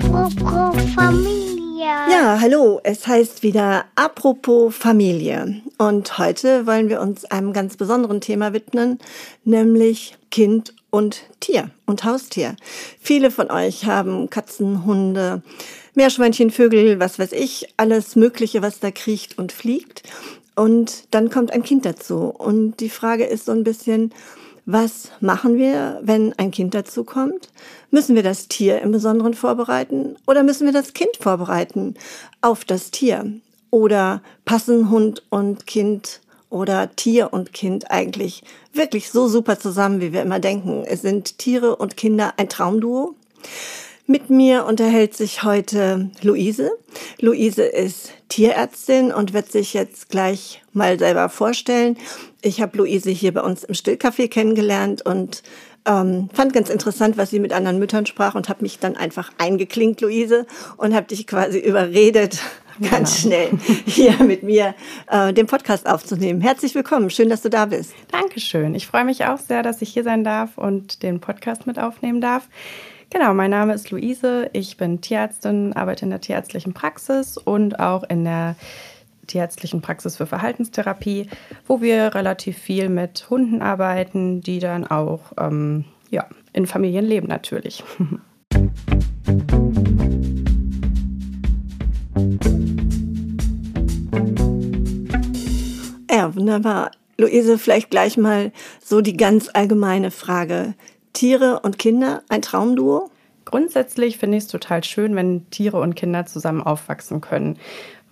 Apropos Familie. Ja, hallo, es heißt wieder Apropos Familie. Und heute wollen wir uns einem ganz besonderen Thema widmen, nämlich Kind und Tier und Haustier. Viele von euch haben Katzen, Hunde, Meerschweinchen, Vögel, was weiß ich, alles Mögliche, was da kriecht und fliegt. Und dann kommt ein Kind dazu. Und die Frage ist so ein bisschen, was machen wir, wenn ein Kind dazu kommt? Müssen wir das Tier im Besonderen vorbereiten oder müssen wir das Kind vorbereiten auf das Tier? Oder passen Hund und Kind oder Tier und Kind eigentlich wirklich so super zusammen, wie wir immer denken? Es sind Tiere und Kinder ein Traumduo? Mit mir unterhält sich heute Luise. Luise ist Tierärztin und wird sich jetzt gleich mal selber vorstellen. Ich habe Luise hier bei uns im Stillcafé kennengelernt und ähm, fand ganz interessant, was sie mit anderen Müttern sprach und habe mich dann einfach eingeklinkt, Luise, und habe dich quasi überredet, ganz genau. schnell hier mit mir äh, den Podcast aufzunehmen. Herzlich willkommen, schön, dass du da bist. Dankeschön. Ich freue mich auch sehr, dass ich hier sein darf und den Podcast mit aufnehmen darf. Genau, mein Name ist Luise. Ich bin Tierärztin, arbeite in der tierärztlichen Praxis und auch in der tierärztlichen Praxis für Verhaltenstherapie, wo wir relativ viel mit Hunden arbeiten, die dann auch ähm, ja, in Familien leben natürlich. Ja, wunderbar. Luise, vielleicht gleich mal so die ganz allgemeine Frage. Tiere und Kinder ein Traumduo? Grundsätzlich finde ich es total schön, wenn Tiere und Kinder zusammen aufwachsen können,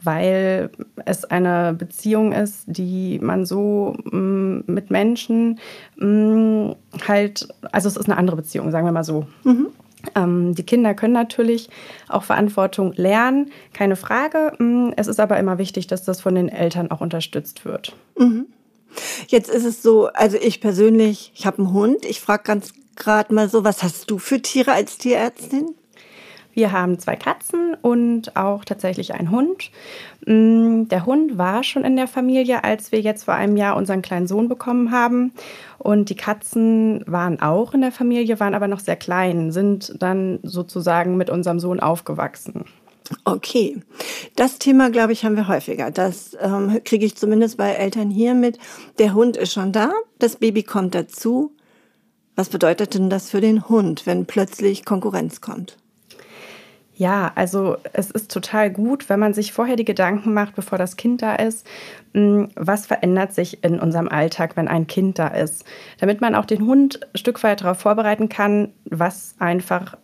weil es eine Beziehung ist, die man so mm, mit Menschen mm, halt, also es ist eine andere Beziehung, sagen wir mal so. Mhm. Ähm, die Kinder können natürlich auch Verantwortung lernen, keine Frage. Mm, es ist aber immer wichtig, dass das von den Eltern auch unterstützt wird. Mhm. Jetzt ist es so, also ich persönlich, ich habe einen Hund. Ich frage ganz gerade mal so, was hast du für Tiere als Tierärztin? Wir haben zwei Katzen und auch tatsächlich einen Hund. Mm, der Hund war schon in der Familie, als wir jetzt vor einem Jahr unseren kleinen Sohn bekommen haben. Und die Katzen waren auch in der Familie, waren aber noch sehr klein, sind dann sozusagen mit unserem Sohn aufgewachsen. Okay, das Thema, glaube ich, haben wir häufiger. Das ähm, kriege ich zumindest bei Eltern hier mit. Der Hund ist schon da, das Baby kommt dazu. Was bedeutet denn das für den Hund, wenn plötzlich Konkurrenz kommt? Ja, also es ist total gut, wenn man sich vorher die Gedanken macht, bevor das Kind da ist, hm, was verändert sich in unserem Alltag, wenn ein Kind da ist, damit man auch den Hund ein Stück weit darauf vorbereiten kann, was einfach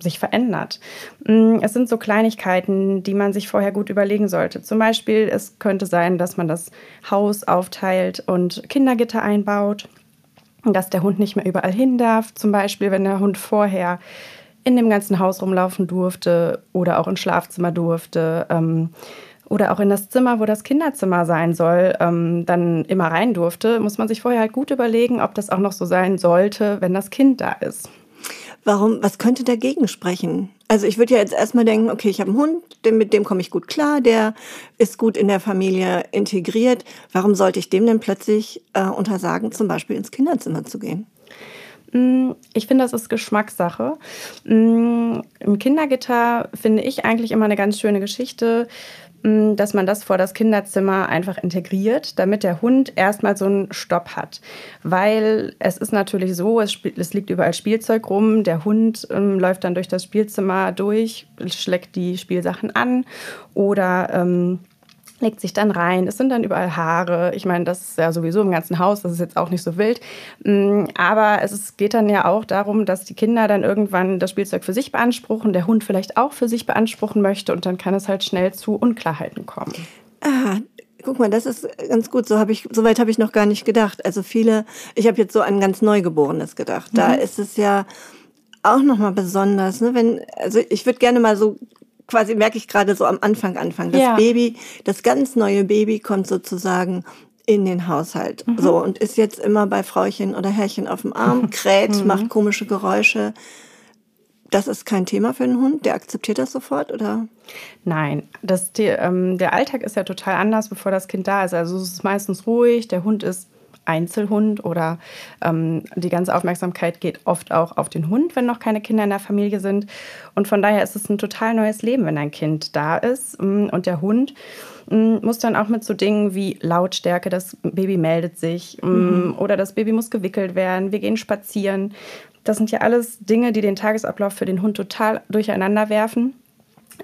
sich verändert. Hm, es sind so Kleinigkeiten, die man sich vorher gut überlegen sollte. Zum Beispiel, es könnte sein, dass man das Haus aufteilt und Kindergitter einbaut dass der Hund nicht mehr überall hin darf. Zum Beispiel, wenn der Hund vorher in dem ganzen Haus rumlaufen durfte oder auch ins Schlafzimmer durfte ähm, oder auch in das Zimmer, wo das Kinderzimmer sein soll, ähm, dann immer rein durfte, muss man sich vorher halt gut überlegen, ob das auch noch so sein sollte, wenn das Kind da ist. Warum, was könnte dagegen sprechen? Also ich würde ja jetzt erstmal denken, okay, ich habe einen Hund, mit dem komme ich gut klar, der ist gut in der Familie integriert. Warum sollte ich dem denn plötzlich äh, untersagen, zum Beispiel ins Kinderzimmer zu gehen? Mm, ich finde, das ist Geschmackssache. Mm, Im Kindergitter finde ich eigentlich immer eine ganz schöne Geschichte dass man das vor das Kinderzimmer einfach integriert, damit der Hund erstmal so einen Stopp hat. Weil es ist natürlich so, es, es liegt überall Spielzeug rum, der Hund ähm, läuft dann durch das Spielzimmer durch, schlägt die Spielsachen an oder ähm, legt sich dann rein. Es sind dann überall Haare. Ich meine, das ist ja sowieso im ganzen Haus, das ist jetzt auch nicht so wild. Mm, aber es geht dann ja auch darum, dass die Kinder dann irgendwann das Spielzeug für sich beanspruchen, der Hund vielleicht auch für sich beanspruchen möchte und dann kann es halt schnell zu Unklarheiten kommen. Ah, guck mal, das ist ganz gut. So habe ich, so weit habe ich noch gar nicht gedacht. Also viele, ich habe jetzt so an ganz Neugeborenes gedacht. Da mhm. ist es ja auch nochmal besonders, ne? wenn, also ich würde gerne mal so quasi merke ich gerade so am Anfang anfangen. Das ja. Baby, das ganz neue Baby kommt sozusagen in den Haushalt. Mhm. So und ist jetzt immer bei Frauchen oder Herrchen auf dem Arm, kräht, mhm. macht komische Geräusche. Das ist kein Thema für einen Hund, der akzeptiert das sofort, oder? Nein, das, die, ähm, der Alltag ist ja total anders, bevor das Kind da ist. Also es ist meistens ruhig, der Hund ist Einzelhund oder ähm, die ganze Aufmerksamkeit geht oft auch auf den Hund, wenn noch keine Kinder in der Familie sind. Und von daher ist es ein total neues Leben, wenn ein Kind da ist mm, und der Hund mm, muss dann auch mit so Dingen wie Lautstärke, das Baby meldet sich mm, mhm. oder das Baby muss gewickelt werden, wir gehen spazieren. Das sind ja alles Dinge, die den Tagesablauf für den Hund total durcheinander werfen.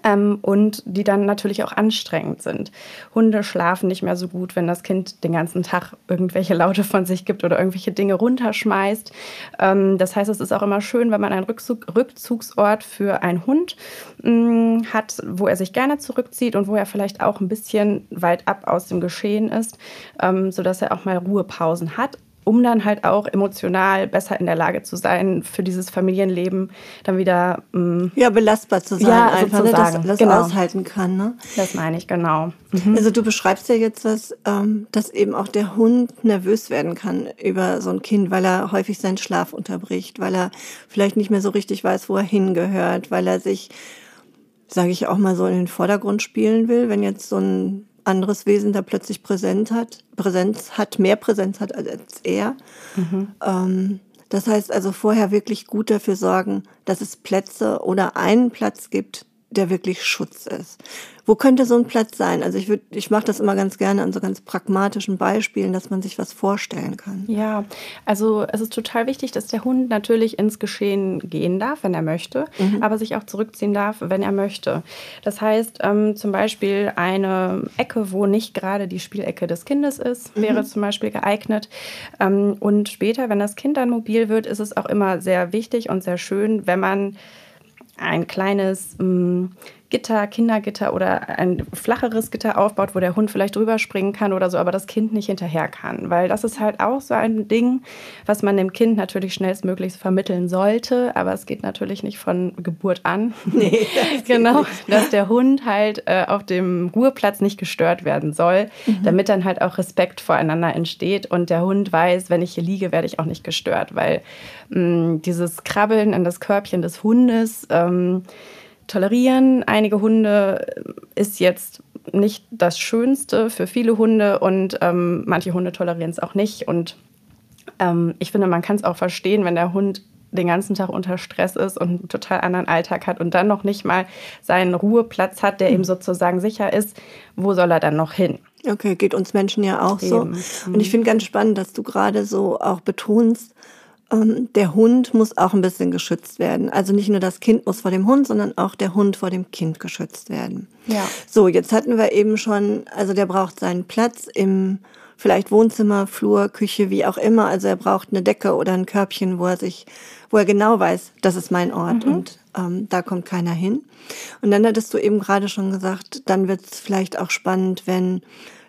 Ähm, und die dann natürlich auch anstrengend sind. Hunde schlafen nicht mehr so gut, wenn das Kind den ganzen Tag irgendwelche Laute von sich gibt oder irgendwelche Dinge runterschmeißt. Ähm, das heißt, es ist auch immer schön, wenn man einen Rückzug, Rückzugsort für einen Hund mh, mm, hat, wo er sich gerne zurückzieht und wo er vielleicht auch ein bisschen weit ab aus dem Geschehen ist, ähm, sodass er auch mal Ruhepausen hat um dann halt auch emotional besser in der Lage zu sein, für dieses Familienleben dann wieder ähm, ja belastbar zu sein, ja, einfach, ne, dass das genau. aushalten kann. Ne? Das meine ich genau. Mhm. Also du beschreibst ja jetzt was, ähm, dass eben auch der Hund nervös werden kann über so ein Kind, weil er häufig seinen Schlaf unterbricht, weil er vielleicht nicht mehr so richtig weiß, wo er hingehört, weil er sich, sage ich auch mal so, in den Vordergrund spielen will, wenn jetzt so ein anderes Wesen da plötzlich Präsenz hat, Präsenz hat, mehr Präsenz hat als er. Mhm. Ähm, das heißt also vorher wirklich gut dafür sorgen, dass es Plätze oder einen Platz gibt, der wirklich Schutz ist. Wo könnte so ein Platz sein? Also ich würde, ich mache das immer ganz gerne an so ganz pragmatischen Beispielen, dass man sich was vorstellen kann. Ja, also es ist total wichtig, dass der Hund natürlich ins Geschehen gehen darf, wenn er möchte, mhm. aber sich auch zurückziehen darf, wenn er möchte. Das heißt ähm, zum Beispiel eine Ecke, wo nicht gerade die Spielecke des Kindes ist, mhm. wäre zum Beispiel geeignet. Ähm, und später, wenn das Kind dann mobil wird, ist es auch immer sehr wichtig und sehr schön, wenn man ein kleines ähm, Gitter, Kindergitter oder ein flacheres Gitter aufbaut, wo der Hund vielleicht drüber springen kann oder so, aber das Kind nicht hinterher kann. Weil das ist halt auch so ein Ding, was man dem Kind natürlich schnellstmöglichst vermitteln sollte, aber es geht natürlich nicht von Geburt an. Nee, das genau, dass der Hund halt äh, auf dem Ruheplatz nicht gestört werden soll, mhm. damit dann halt auch Respekt voreinander entsteht und der Hund weiß, wenn ich hier liege, werde ich auch nicht gestört, weil mh, mm, dieses Krabbeln in das Körbchen des Hundes, ähm, tolerieren. Einige Hunde äh, ist jetzt nicht das Schönste für viele Hunde und ähm, manche Hunde tolerieren es auch nicht. Und ähm, ich finde, man kann es auch verstehen, wenn der Hund den ganzen Tag unter Stress ist und einen total anderen Alltag hat und dann noch nicht mal seinen Ruheplatz hat, der ihm sozusagen sicher ist, wo soll er dann noch hin? Okay, geht uns Menschen ja auch Eben. so. Und ich finde ganz spannend, dass du gerade so auch betonst, der Hund muss auch ein bisschen geschützt werden. Also nicht nur das Kind muss vor dem Hund, sondern auch der Hund vor dem Kind geschützt werden. Ja. So, jetzt hatten wir eben schon, also der braucht seinen Platz im vielleicht Wohnzimmer, Flur, Küche, wie auch immer. Also er braucht eine Decke oder ein Körbchen, wo er sich, wo er genau weiß, das ist mein Ort mhm. und ähm, da kommt keiner hin. Und dann hattest du eben gerade schon gesagt, dann wird es vielleicht auch spannend, wenn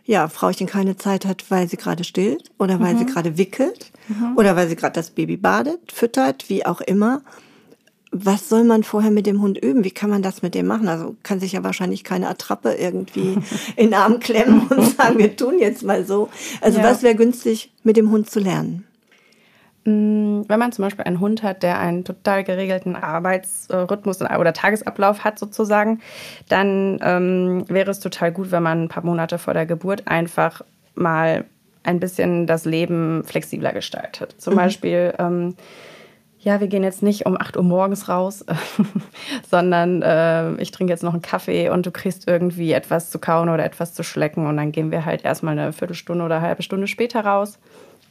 ja, Frauchen keine Zeit hat, weil sie gerade stillt oder weil mhm. sie gerade wickelt mhm. oder weil sie gerade das Baby badet, füttert, wie auch immer. Was soll man vorher mit dem Hund üben? Wie kann man das mit dem machen? Also kann sich ja wahrscheinlich keine Attrappe irgendwie in den Arm klemmen und sagen, wir tun jetzt mal so. Also ja. was wäre günstig, mit dem Hund zu lernen? Mm, wenn man zum Beispiel einen Hund hat, der einen total geregelten Arbeitsrhythmus oder Tagesablauf hat sozusagen, dann ähm, wäre es total gut, wenn man ein paar Monate vor der Geburt einfach mal ein bisschen das Leben flexibler gestaltet. Zum mhm. Beispiel, ähm, ja, wir gehen jetzt nicht um 8 Uhr morgens raus, sondern äh, ich trinke jetzt noch einen Kaffee und du kriegst irgendwie etwas zu kauen oder etwas zu schlecken und dann gehen wir halt erstmal eine Viertelstunde oder eine halbe Stunde später raus.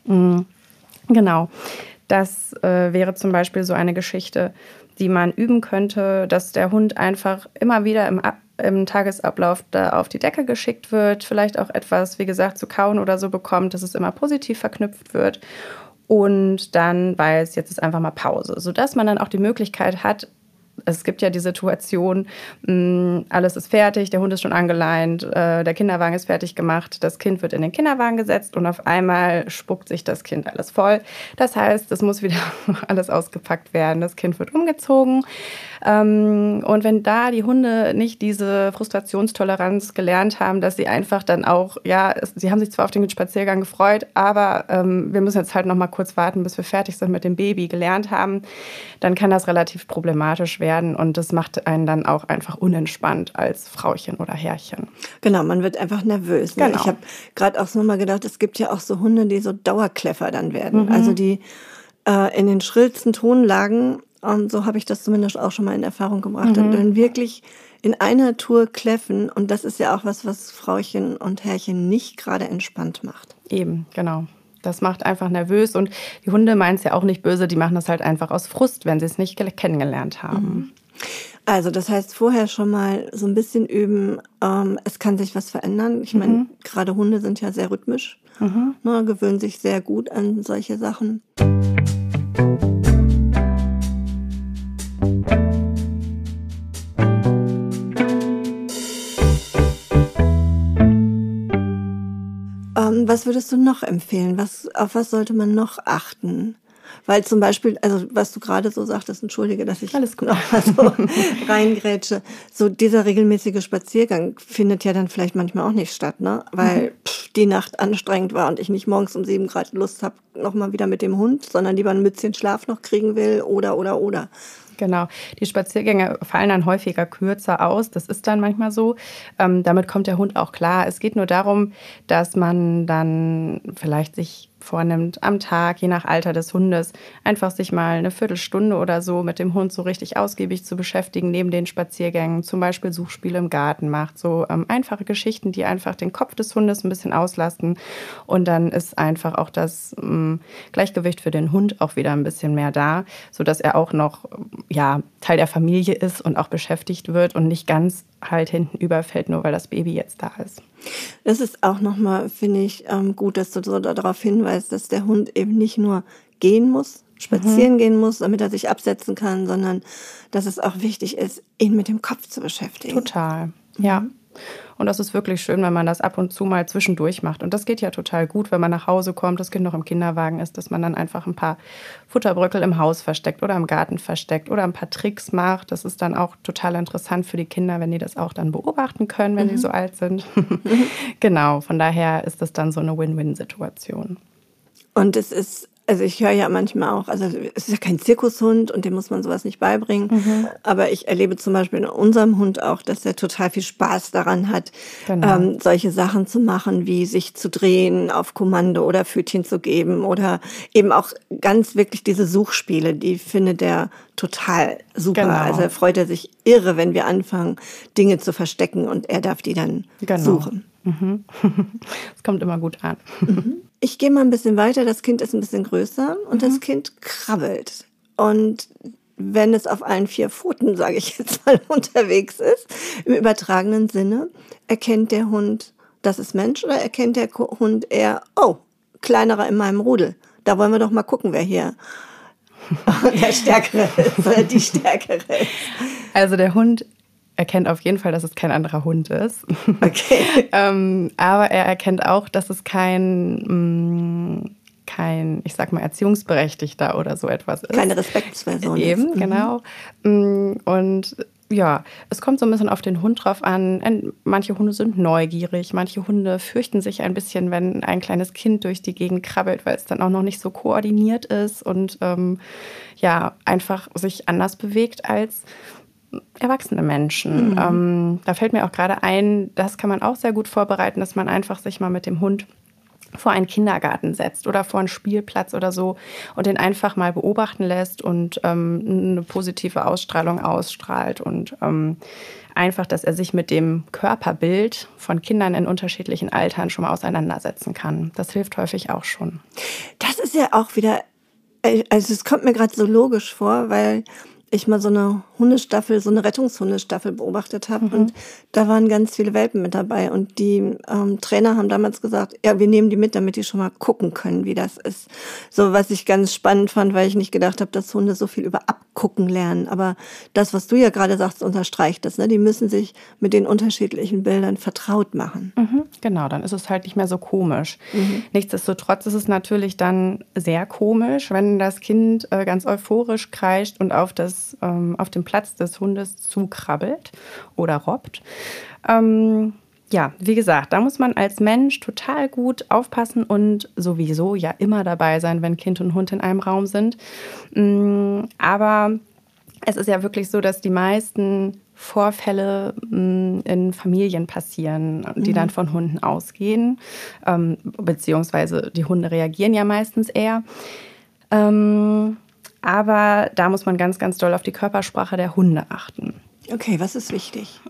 Mhm Genau. Das äh, wäre zum Beispiel so eine Geschichte, die man üben könnte, dass der Hund einfach immer wieder im, im Tagesablauf da auf die Decke geschickt wird, vielleicht auch etwas, wie gesagt, zu kauen oder so bekommt, dass es immer positiv verknüpft wird. Und dann weiß, jetzt ist einfach mal Pause, sodass man dann auch die Möglichkeit hat, es gibt ja die Situation, mm, alles ist fertig, der Hund ist schon angeleint, äh, der Kinderwagen ist fertig gemacht, das Kind wird in den Kinderwagen gesetzt und auf einmal spuckt sich das Kind alles voll. Das heißt, es muss wieder alles ausgepackt werden, das Kind wird umgezogen. Ähm, und wenn da die Hunde nicht diese Frustrationstoleranz gelernt haben, dass sie einfach dann auch, ja, sie haben sich zwar auf den Spaziergang gefreut, aber ähm, wir müssen jetzt halt noch mal kurz warten, bis wir fertig sind mit dem Baby, gelernt haben, dann kann das relativ problematisch werden Beschwerden und das macht einen dann auch einfach unentspannt als Frauchen oder Herrchen. Genau, man wird einfach nervös. Ne? Genau. Ich habe gerade auch so mal gedacht, es gibt ja auch so Hunde, die so Dauerkläffer dann werden. Also die äh, in den schrillsten Tonlagen, und so habe ich das zumindest auch schon mal in Erfahrung gebracht, und dann wirklich in einer Tour kläffen. Und das ist ja auch was, was Frauchen und Herrchen nicht gerade entspannt macht. Eben, genau. Das macht einfach nervös und die Hunde meinen es ja auch nicht böse, die machen das halt einfach aus Frust, wenn sie es nicht kennengelernt haben. Also das heißt vorher schon mal so ein bisschen üben, ähm, es kann sich was verändern. Ich meine, gerade Hunde sind ja sehr rhythmisch, ne, gewöhnen sich sehr gut an solche Sachen. Was würdest du noch empfehlen? Was, auf was sollte man noch achten? Weil zum Beispiel, also was du gerade so sagtest, entschuldige, dass ich Alles gut. noch mal so reingrätsche, so dieser regelmäßige Spaziergang findet ja dann vielleicht manchmal auch nicht statt, ne? Weil pff, die Nacht anstrengend war und ich nicht morgens um sieben Grad Lust habe, noch mal wieder mit dem Hund, sondern lieber ein Mützchen Schlaf noch kriegen will oder oder oder. Genau. Die Spaziergänge fallen dann häufiger kürzer aus. Das ist dann manchmal so. Ähm, damit kommt der Hund auch klar. Es geht nur darum, dass man dann vielleicht sich vornimmt, am Tag, je nach Alter des Hundes, einfach sich mal eine Viertelstunde oder so mit dem Hund so richtig ausgiebig zu beschäftigen, neben den Spaziergängen, zum Beispiel Suchspiele im Garten macht. So ähm, einfache Geschichten, die einfach den Kopf des Hundes ein bisschen auslasten. Und dann ist einfach auch das ähm, Gleichgewicht für den Hund auch wieder ein bisschen mehr da, sodass er auch noch ja, Teil der Familie ist und auch beschäftigt wird und nicht ganz halt hinten überfällt, nur weil das Baby jetzt da ist. Das ist auch nochmal, finde ich, ähm, gut, dass du so darauf hinweist, dass der Hund eben nicht nur gehen muss, spazieren gehen muss, damit er sich absetzen kann, sondern dass es auch wichtig ist, ihn mit dem Kopf zu beschäftigen. Total, ja. Und das ist wirklich schön, wenn man das ab und zu mal zwischendurch macht. Und das geht ja total gut, wenn man nach Hause kommt, das Kind noch im Kinderwagen ist, dass man dann einfach ein paar Futterbröckel im Haus versteckt oder im Garten versteckt oder ein paar Tricks macht. Das ist dann auch total interessant für die Kinder, wenn die das auch dann beobachten können, wenn sie so alt sind. genau, von daher ist das dann so eine Win-Win-Situation. Und es ist, also ich höre ja manchmal auch, also es ist ja kein Zirkushund und dem muss man sowas nicht beibringen. Mhm. Aber ich erlebe zum Beispiel in unserem Hund auch, dass er total viel Spaß daran hat, Genau. ähm, solche Sachen zu machen, wie sich zu drehen auf Kommando oder Pfötchen zu geben oder eben auch ganz wirklich diese Suchspiele, die findet er total super. Genau. Also er freut er sich irre, wenn wir anfangen, Dinge zu verstecken und er darf die dann Genau. suchen. Es kommt immer gut an. Ich gehe mal ein bisschen weiter. Das Kind ist ein bisschen größer und das Kind krabbelt. Und wenn es auf allen vier Pfoten, sage ich jetzt mal, unterwegs ist, im übertragenen Sinne, erkennt der Hund, das ist Mensch oder erkennt der Hund eher, oh, kleinerer in meinem Rudel. Da wollen wir doch mal gucken, wer hier der Stärkere ist oder die Stärkere ist. Also der Hund erkennt auf jeden Fall, dass es kein anderer Hund ist. Okay. ähm, aber er erkennt auch, dass es kein, mh, kein, ich sag mal, Erziehungsberechtigter oder so etwas ist. Keine Respektsperson. ist. Eben, genau. Mm, Und ja, es kommt so ein bisschen auf den Hund drauf an. Manche Hunde sind neugierig, manche Hunde fürchten sich ein bisschen, wenn ein kleines Kind durch die Gegend krabbelt, weil es dann auch noch nicht so koordiniert ist und ähm, ja, einfach sich anders bewegt als erwachsene Menschen. Ähm, da fällt mir auch gerade ein, das kann man auch sehr gut vorbereiten, dass man einfach sich mal mit dem Hund vor einen Kindergarten setzt oder vor einen Spielplatz oder so und den einfach mal beobachten lässt und ähm, eine positive Ausstrahlung ausstrahlt und ähm, einfach, dass er sich mit dem Körperbild von Kindern in unterschiedlichen Altern schon mal auseinandersetzen kann. Das hilft häufig auch schon. Das ist ja auch wieder, äh, also es kommt mir gerade so logisch vor, weil ich mal so eine Hundestaffel, so eine Rettungshundestaffel beobachtet habe und da waren ganz viele Welpen mit dabei und die ähm, Trainer haben damals gesagt, ja, wir nehmen die mit, damit die schon mal gucken können, wie das ist. So was ich ganz spannend fand, weil ich nicht gedacht habe, dass Hunde so viel über Abgucken lernen. Aber das, was du ja gerade sagst, unterstreicht das. Ne? Die müssen sich mit den unterschiedlichen Bildern vertraut machen. Mhm, genau, dann ist es halt nicht mehr so komisch. Nichtsdestotrotz ist es natürlich dann sehr komisch, wenn das Kind äh, ganz euphorisch kreischt und auf, das, ähm, auf den Platz des Hundes zukrabbelt oder robbt. Ähm, ja, wie gesagt, da muss man als Mensch total gut aufpassen und sowieso ja immer dabei sein, wenn Kind und Hund in einem Raum sind. Mm, Aber es ist ja wirklich so, dass die meisten Vorfälle mm, in Familien passieren, die mhm. dann von Hunden ausgehen, ähm, beziehungsweise die Hunde reagieren ja meistens eher. Ähm, aber da muss man ganz, ganz doll auf die Körpersprache der Hunde achten. Okay, was ist wichtig?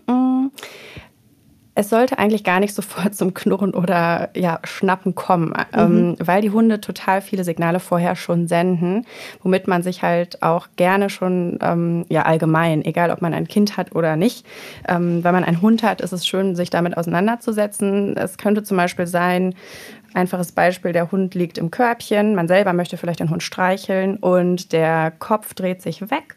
Es sollte eigentlich gar nicht sofort zum Knurren oder ja, Schnappen kommen, mhm. ähm, weil die Hunde total viele Signale vorher schon senden, womit man sich halt auch gerne schon, ähm, ja allgemein, egal ob man ein Kind hat oder nicht, ähm, wenn man einen Hund hat, ist es schön, sich damit auseinanderzusetzen. Es könnte zum Beispiel sein, Einfaches Beispiel, der Hund liegt im Körbchen, man selber möchte vielleicht den Hund streicheln und der Kopf dreht sich weg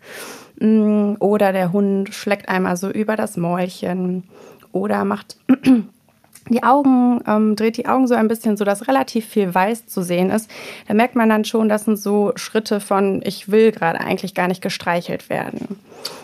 mm, oder der Hund schlägt einmal so über das Mäulchen oder macht die Augen, ähm, dreht die Augen so ein bisschen, so dass relativ viel weiß zu sehen ist. Da merkt man dann schon, das sind so Schritte von, ich will gerade eigentlich gar nicht gestreichelt werden.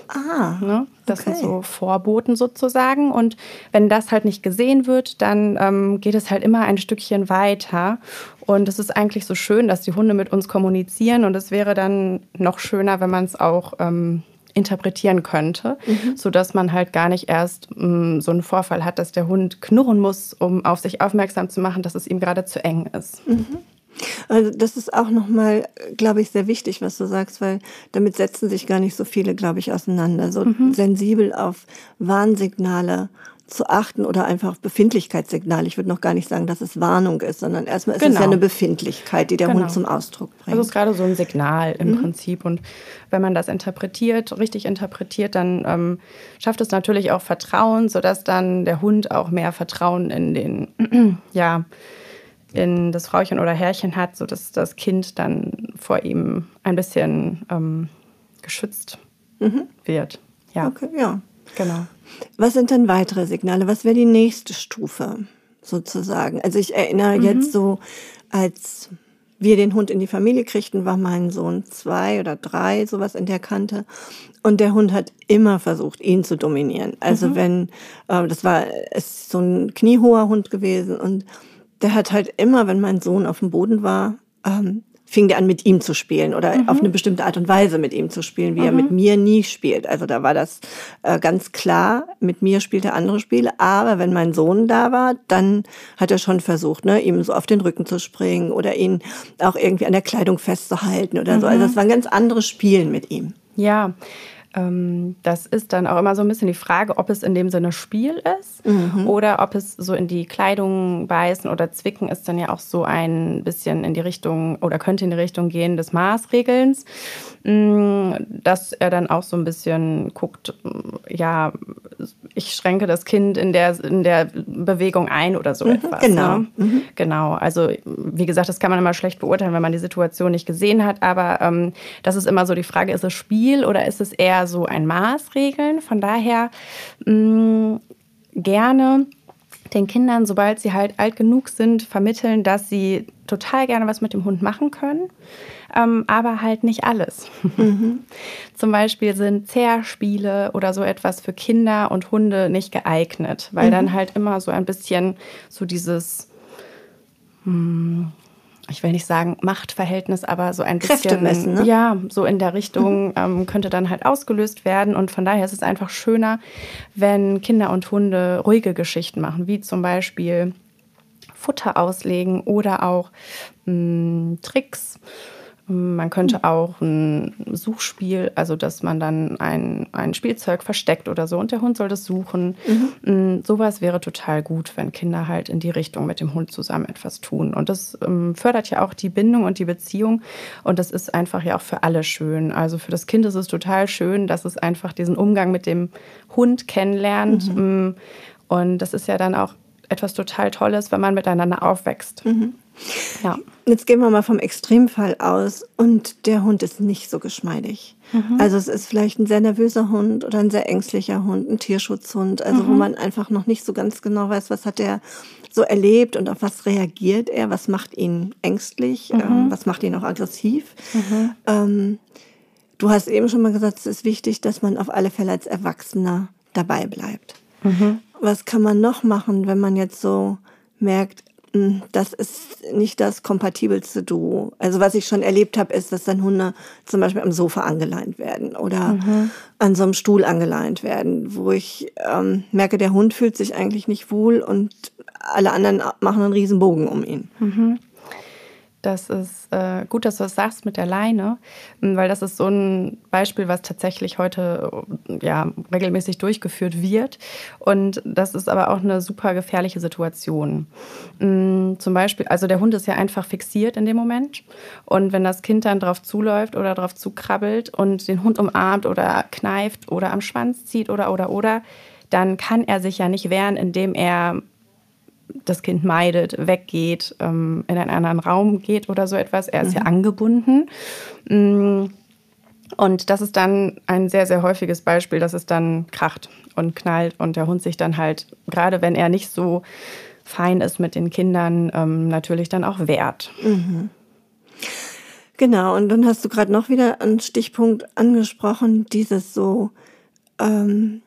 Ah. Ne? Das okay. sind so Vorboten sozusagen. Und wenn das halt nicht gesehen wird, dann ähm, geht es halt immer ein Stückchen weiter. Und es ist eigentlich so schön, dass die Hunde mit uns kommunizieren. Und es wäre dann noch schöner, wenn man es auch ähm, interpretieren könnte, mhm. sodass man halt gar nicht erst mh, mm, so einen Vorfall hat, dass der Hund knurren muss, um auf sich aufmerksam zu machen, dass es ihm gerade zu eng ist. Mhm. Also das ist auch nochmal, glaube ich, sehr wichtig, was du sagst, weil damit setzen sich gar nicht so viele, glaube ich, auseinander. So mhm. sensibel auf Warnsignale zu achten oder einfach Befindlichkeitssignal. Ich würde noch gar nicht sagen, dass es Warnung ist, sondern erstmal ist genau. es ja genau. eine Befindlichkeit, die der genau. Hund zum Ausdruck bringt. Also es ist gerade so ein Signal im mhm. Prinzip. Und wenn man das interpretiert, richtig interpretiert, dann ähm, schafft es natürlich auch Vertrauen, sodass dann der Hund auch mehr Vertrauen in den, ja, in das Frauchen oder Herrchen hat, sodass das Kind dann vor ihm ein bisschen ähm, geschützt mhm. wird. Ja. Okay, ja. Genau. Was sind dann weitere Signale? Was wäre die nächste Stufe sozusagen? Also ich erinnere mhm. jetzt so, als wir den Hund in die Familie kriegten, war mein Sohn zwei oder drei, sowas in der Kante. Und der Hund hat immer versucht, ihn zu dominieren. Also mhm. wenn, äh, das war ist so ein kniehoher Hund gewesen und der hat halt immer, wenn mein Sohn auf dem Boden war, ähm, fing der an, mit ihm zu spielen oder mhm. auf eine bestimmte Art und Weise mit ihm zu spielen, wie mhm. er mit mir nie spielt. Also da war das äh, ganz klar, mit mir spielt er andere Spiele, aber wenn mein Sohn da war, dann hat er schon versucht, ne, ihm so auf den Rücken zu springen oder ihn auch irgendwie an der Kleidung festzuhalten oder mhm. so. Also das war ein ganz anderes Spielen mit ihm. Ja, das ist dann auch immer so ein bisschen die Frage, ob es in dem Sinne Spiel ist mhm. oder ob es so in die Kleidung beißen oder zwicken ist dann ja auch so ein bisschen in die Richtung oder könnte in die Richtung gehen des Maßregelns, mm, dass er dann auch so ein bisschen guckt, ja, ich schränke das Kind in der, in der Bewegung ein oder so mhm, etwas. Genau. Ne? Mhm. Genau. Also, wie gesagt, das kann man immer schlecht beurteilen, wenn man die Situation nicht gesehen hat, aber ähm, das ist immer so die Frage, ist es Spiel oder ist es eher so ein Maßregeln. Von daher mh, mm, gerne den Kindern, sobald sie halt alt genug sind, vermitteln, dass sie total gerne was mit dem Hund machen können, ähm, aber halt nicht alles. Mhm. Zum Beispiel sind Zerspiele oder so etwas für Kinder und Hunde nicht geeignet, weil mhm. dann halt immer so ein bisschen so dieses, mh, hm, ich will nicht sagen Machtverhältnis, aber so ein bisschen, messen, ne? ja, so in der Richtung mhm. ähm, könnte dann halt ausgelöst werden. Und von daher ist es einfach schöner, wenn Kinder und Hunde ruhige Geschichten machen, wie zum Beispiel Futter auslegen oder auch mh, mm, Tricks man könnte hm. auch ein Suchspiel, also dass man dann ein, ein Spielzeug versteckt oder so und der Hund soll das suchen. Mhm. Mm, sowas wäre total gut, wenn Kinder halt in die Richtung mit dem Hund zusammen etwas tun. Und das ähm, fördert ja auch die Bindung und die Beziehung und das ist einfach ja auch für alle schön. Also für das Kind ist es total schön, dass es einfach diesen Umgang mit dem Hund kennenlernt. Mhm. Mm, und das ist ja dann auch etwas total Tolles, wenn man miteinander aufwächst. Mhm. Ja. Jetzt gehen wir mal vom Extremfall aus und der Hund ist nicht so geschmeidig. Mhm. Also es ist vielleicht ein sehr nervöser Hund oder ein sehr ängstlicher Hund, ein Tierschutzhund, also mhm. wo man einfach noch nicht so ganz genau weiß, was hat er so erlebt und auf was reagiert er, was macht ihn ängstlich, mhm. ähm, was macht ihn auch aggressiv. Mhm. Ähm, du hast eben schon mal gesagt, es ist wichtig, dass man auf alle Fälle als Erwachsener dabei bleibt. Mhm. Was kann man noch machen, wenn man jetzt so merkt, das ist nicht das kompatibelste Duo. Also was ich schon erlebt habe, ist, dass dann Hunde zum Beispiel am Sofa angeleint werden oder mhm. an so einem Stuhl angeleint werden, wo ich ähm, merke, der Hund fühlt sich eigentlich nicht wohl und alle anderen machen einen riesen Bogen um ihn. Mhm. Das ist äh, gut, dass du das sagst mit der Leine, weil das ist so ein Beispiel, was tatsächlich heute ja, regelmäßig durchgeführt wird. Und das ist aber auch eine super gefährliche Situation. Zum Beispiel, also der Hund ist ja einfach fixiert in dem Moment. Und wenn das Kind dann drauf zuläuft oder drauf zukrabbelt und den Hund umarmt oder kneift oder am Schwanz zieht oder oder oder, dann kann er sich ja nicht wehren, indem er das Kind meidet, weggeht, ähm, in einen anderen Raum geht oder so etwas. Er ist mhm. ja angebunden. Mm. Und das ist dann ein sehr, sehr häufiges Beispiel, dass es dann kracht und knallt und der Hund sich dann halt, gerade wenn er nicht so fein ist mit den Kindern, ähm, natürlich dann auch wehrt. Mhm. Genau, und dann hast du gerade noch wieder einen Stichpunkt angesprochen, dieses so ähm,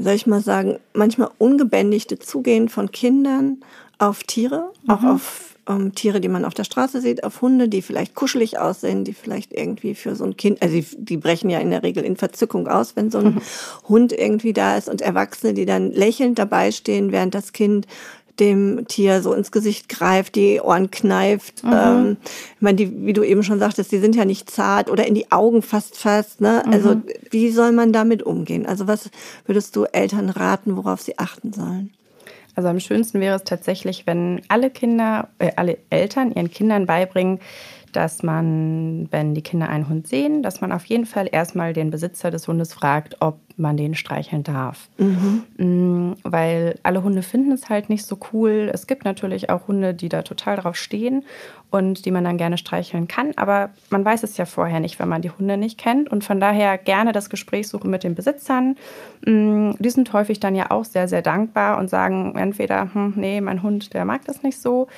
wie soll ich mal sagen, manchmal ungebändigte Zugehen von Kindern auf Tiere, mhm. auch auf ähm, Tiere, die man auf der Straße sieht, auf Hunde, die vielleicht kuschelig aussehen, die vielleicht irgendwie für so ein Kind, also die, die brechen ja in der Regel in Verzückung aus, wenn so ein mhm. Hund irgendwie da ist und Erwachsene, die dann lächelnd dabei stehen, während das Kind dem Tier so ins Gesicht greift, die Ohren kneift. Mhm. Ähm, ich meine, die, wie du eben schon sagtest, die sind ja nicht zart oder in die Augen fast fast. Ne? Mhm. Also wie soll man damit umgehen? Also was würdest du Eltern raten, worauf sie achten sollen? Also am schönsten wäre es tatsächlich, wenn alle Kinder, äh, alle Eltern ihren Kindern beibringen, dass man, wenn die Kinder einen Hund sehen, dass man auf jeden Fall erstmal den Besitzer des Hundes fragt, ob man den streicheln darf. Mhm. Mm, weil alle Hunde finden es halt nicht so cool. Es gibt natürlich auch Hunde, die da total drauf stehen und die man dann gerne streicheln kann. Aber man weiß es ja vorher nicht, wenn man die Hunde nicht kennt. Und von daher gerne das Gespräch suchen mit den Besitzern. Mm, die sind häufig dann ja auch sehr, sehr dankbar und sagen entweder, hm, nee, mein Hund, der mag das nicht so.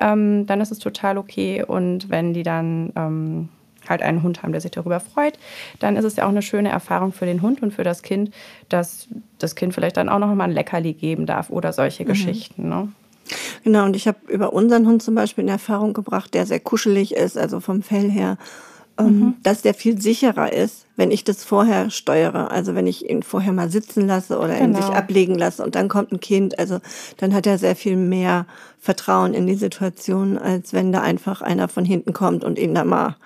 Ähm, dann ist es total okay. Und wenn die dann ähm, halt einen Hund haben, der sich darüber freut, dann ist es ja auch eine schöne Erfahrung für den Hund und für das Kind, dass das Kind vielleicht dann auch noch mal ein Leckerli geben darf oder solche mhm. Geschichten. Ne? Genau, und ich habe über unseren Hund zum Beispiel in Erfahrung gebracht, der sehr kuschelig ist, also vom Fell her, ähm, mhm. dass der viel sicherer ist, wenn ich das vorher steuere. Also wenn ich ihn vorher mal sitzen lasse oder genau. ihn sich ablegen lasse und dann kommt ein Kind. Also dann hat er sehr viel mehr Vertrauen in die Situation, als wenn da einfach einer von hinten kommt und ihn da mal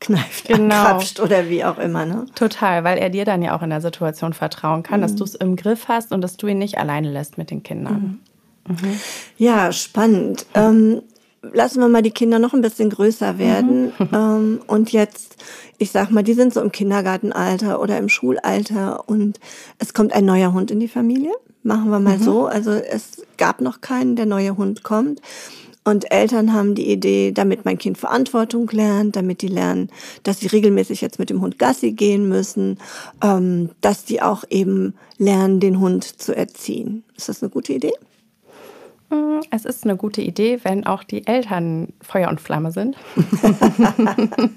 kneift, genau. krapscht oder wie auch immer. Ne? Total, weil er dir dann ja auch in der Situation vertrauen kann, mhm. dass du es im Griff hast und dass du ihn nicht alleine lässt mit den Kindern. Mhm. Mhm. Ja, spannend. Ähm, lassen wir mal die Kinder noch ein bisschen größer werden. Mhm. Ähm, und jetzt, ich sag mal, die sind so im Kindergartenalter oder im Schulalter und es kommt ein neuer Hund in die Familie. Machen wir mal mhm. so. Also es gab noch keinen, der neue Hund kommt. Und Eltern haben die Idee, damit mein Kind Verantwortung lernt, damit die lernen, dass sie regelmäßig jetzt mit dem Hund Gassi gehen müssen, ähm, dass die auch eben lernen, den Hund zu erziehen. Ist das eine gute Idee? Mm, es ist eine gute Idee, wenn auch die Eltern Feuer und Flamme sind.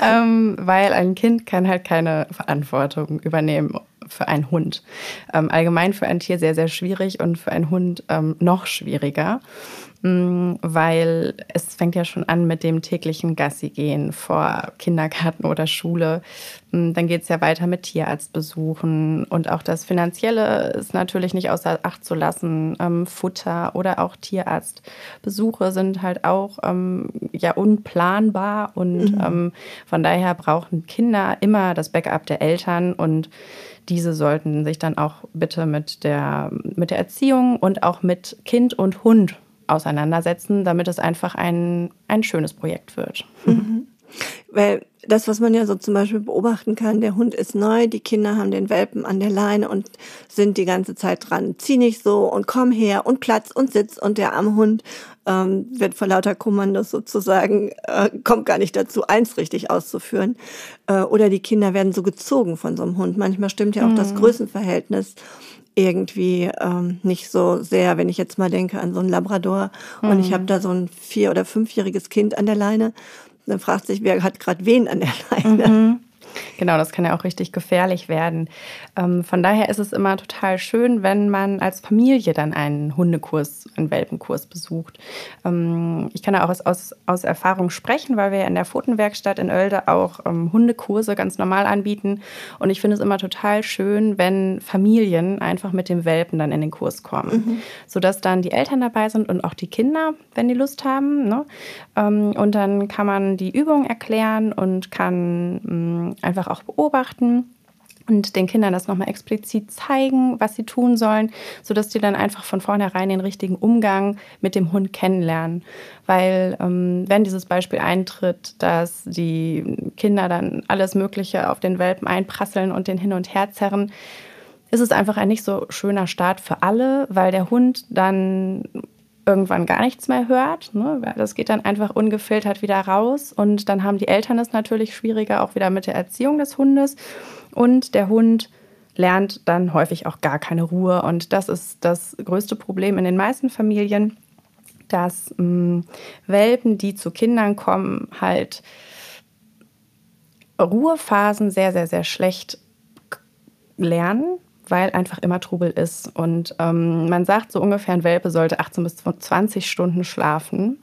ähm, weil ein Kind kann halt keine Verantwortung übernehmen für einen Hund. Ähm, allgemein für ein Tier sehr, sehr schwierig und für einen Hund ähm, noch schwieriger. Mm, weil es fängt ja schon an mit dem täglichen Gassi gehen vor Kindergarten oder Schule. Mm, dann geht es ja weiter mit Tierarztbesuchen und auch das Finanzielle ist natürlich nicht außer Acht zu lassen. Ähm, Futter oder auch Tierarztbesuche sind halt auch ähm, ja unplanbar und mhm. ähm, von daher brauchen Kinder immer das Backup der Eltern und diese sollten sich dann auch bitte mit der, mit der Erziehung und auch mit Kind und Hund auseinandersetzen, damit es einfach ein, ein schönes Projekt wird. Mhm. Weil das, was man ja so zum Beispiel beobachten kann, der Hund ist neu, die Kinder haben den Welpen an der Leine und sind die ganze Zeit dran, zieh nicht so und komm her und Platz und Sitz und der arme Hund ähm, wird vor lauter Kommandos sozusagen, äh, kommt gar nicht dazu, eins richtig auszuführen. Äh, oder die Kinder werden so gezogen von so einem Hund. Manchmal stimmt ja auch mhm. das Größenverhältnis irgendwie ähm, nicht so sehr, wenn ich jetzt mal denke an so einen Labrador mhm. und ich habe mhm. da so ein vier- oder fünfjähriges Kind an der Leine, dann fragt sich, wer hat gerade wen an der Leine. Mhm. Genau, das kann ja auch richtig gefährlich werden. Ähm, von daher ist es immer total schön, wenn man als Familie dann einen Hundekurs, einen Welpenkurs besucht. Ähm, ich kann ja auch aus, aus, aus Erfahrung sprechen, weil wir in der Pfotenwerkstatt in Oelde auch ähm, Hundekurse ganz normal anbieten. Und ich finde es immer total schön, wenn Familien einfach mit dem Welpen dann in den Kurs kommen, mhm. sodass dann die Eltern dabei sind und auch die Kinder, wenn die Lust haben. Ne? Ähm, und dann kann man die Übung erklären und kann mh, mm, einfach auch beobachten und den Kindern das nochmal explizit zeigen, was sie tun sollen, sodass die dann einfach von vornherein den richtigen Umgang mit dem Hund kennenlernen. Weil ähm, wenn dieses Beispiel eintritt, dass die Kinder dann alles Mögliche auf den Welpen einprasseln und den hin und her zerren, ist es einfach ein nicht so schöner Start für alle, weil der Hund dann irgendwann gar nichts mehr hört. Ne? Das geht dann einfach ungefiltert wieder raus und dann haben die Eltern es natürlich schwieriger, auch wieder mit der Erziehung des Hundes. Und der Hund lernt dann häufig auch gar keine Ruhe. Und das ist das größte Problem in den meisten Familien, dass mh, mm, Welpen, die zu Kindern kommen, halt Ruhephasen sehr, sehr, sehr schlecht lernen weil einfach immer Trubel ist. Und ähm, man sagt so ungefähr, ein Welpe sollte 18 bis 20 Stunden schlafen.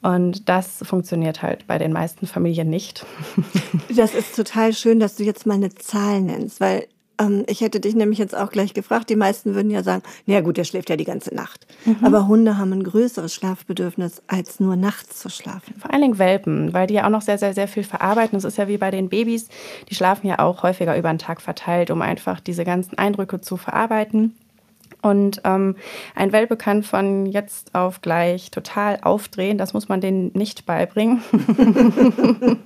Und das funktioniert halt bei den meisten Familien nicht. Das ist total schön, dass du jetzt mal eine Zahl nennst, weil ähm, ich hätte dich nämlich jetzt auch gleich gefragt. Die meisten würden ja sagen, na gut, der schläft ja die ganze Nacht. Mhm. Aber Hunde haben ein größeres Schlafbedürfnis, als nur nachts zu schlafen. Vor allen Dingen Welpen, weil die ja auch noch sehr, sehr, sehr viel verarbeiten. Das ist ja wie bei den Babys. Die schlafen ja auch häufiger über den Tag verteilt, um einfach diese ganzen Eindrücke zu verarbeiten. Und ähm, ein Welpe kann von jetzt auf gleich total aufdrehen. Das muss man denen nicht beibringen.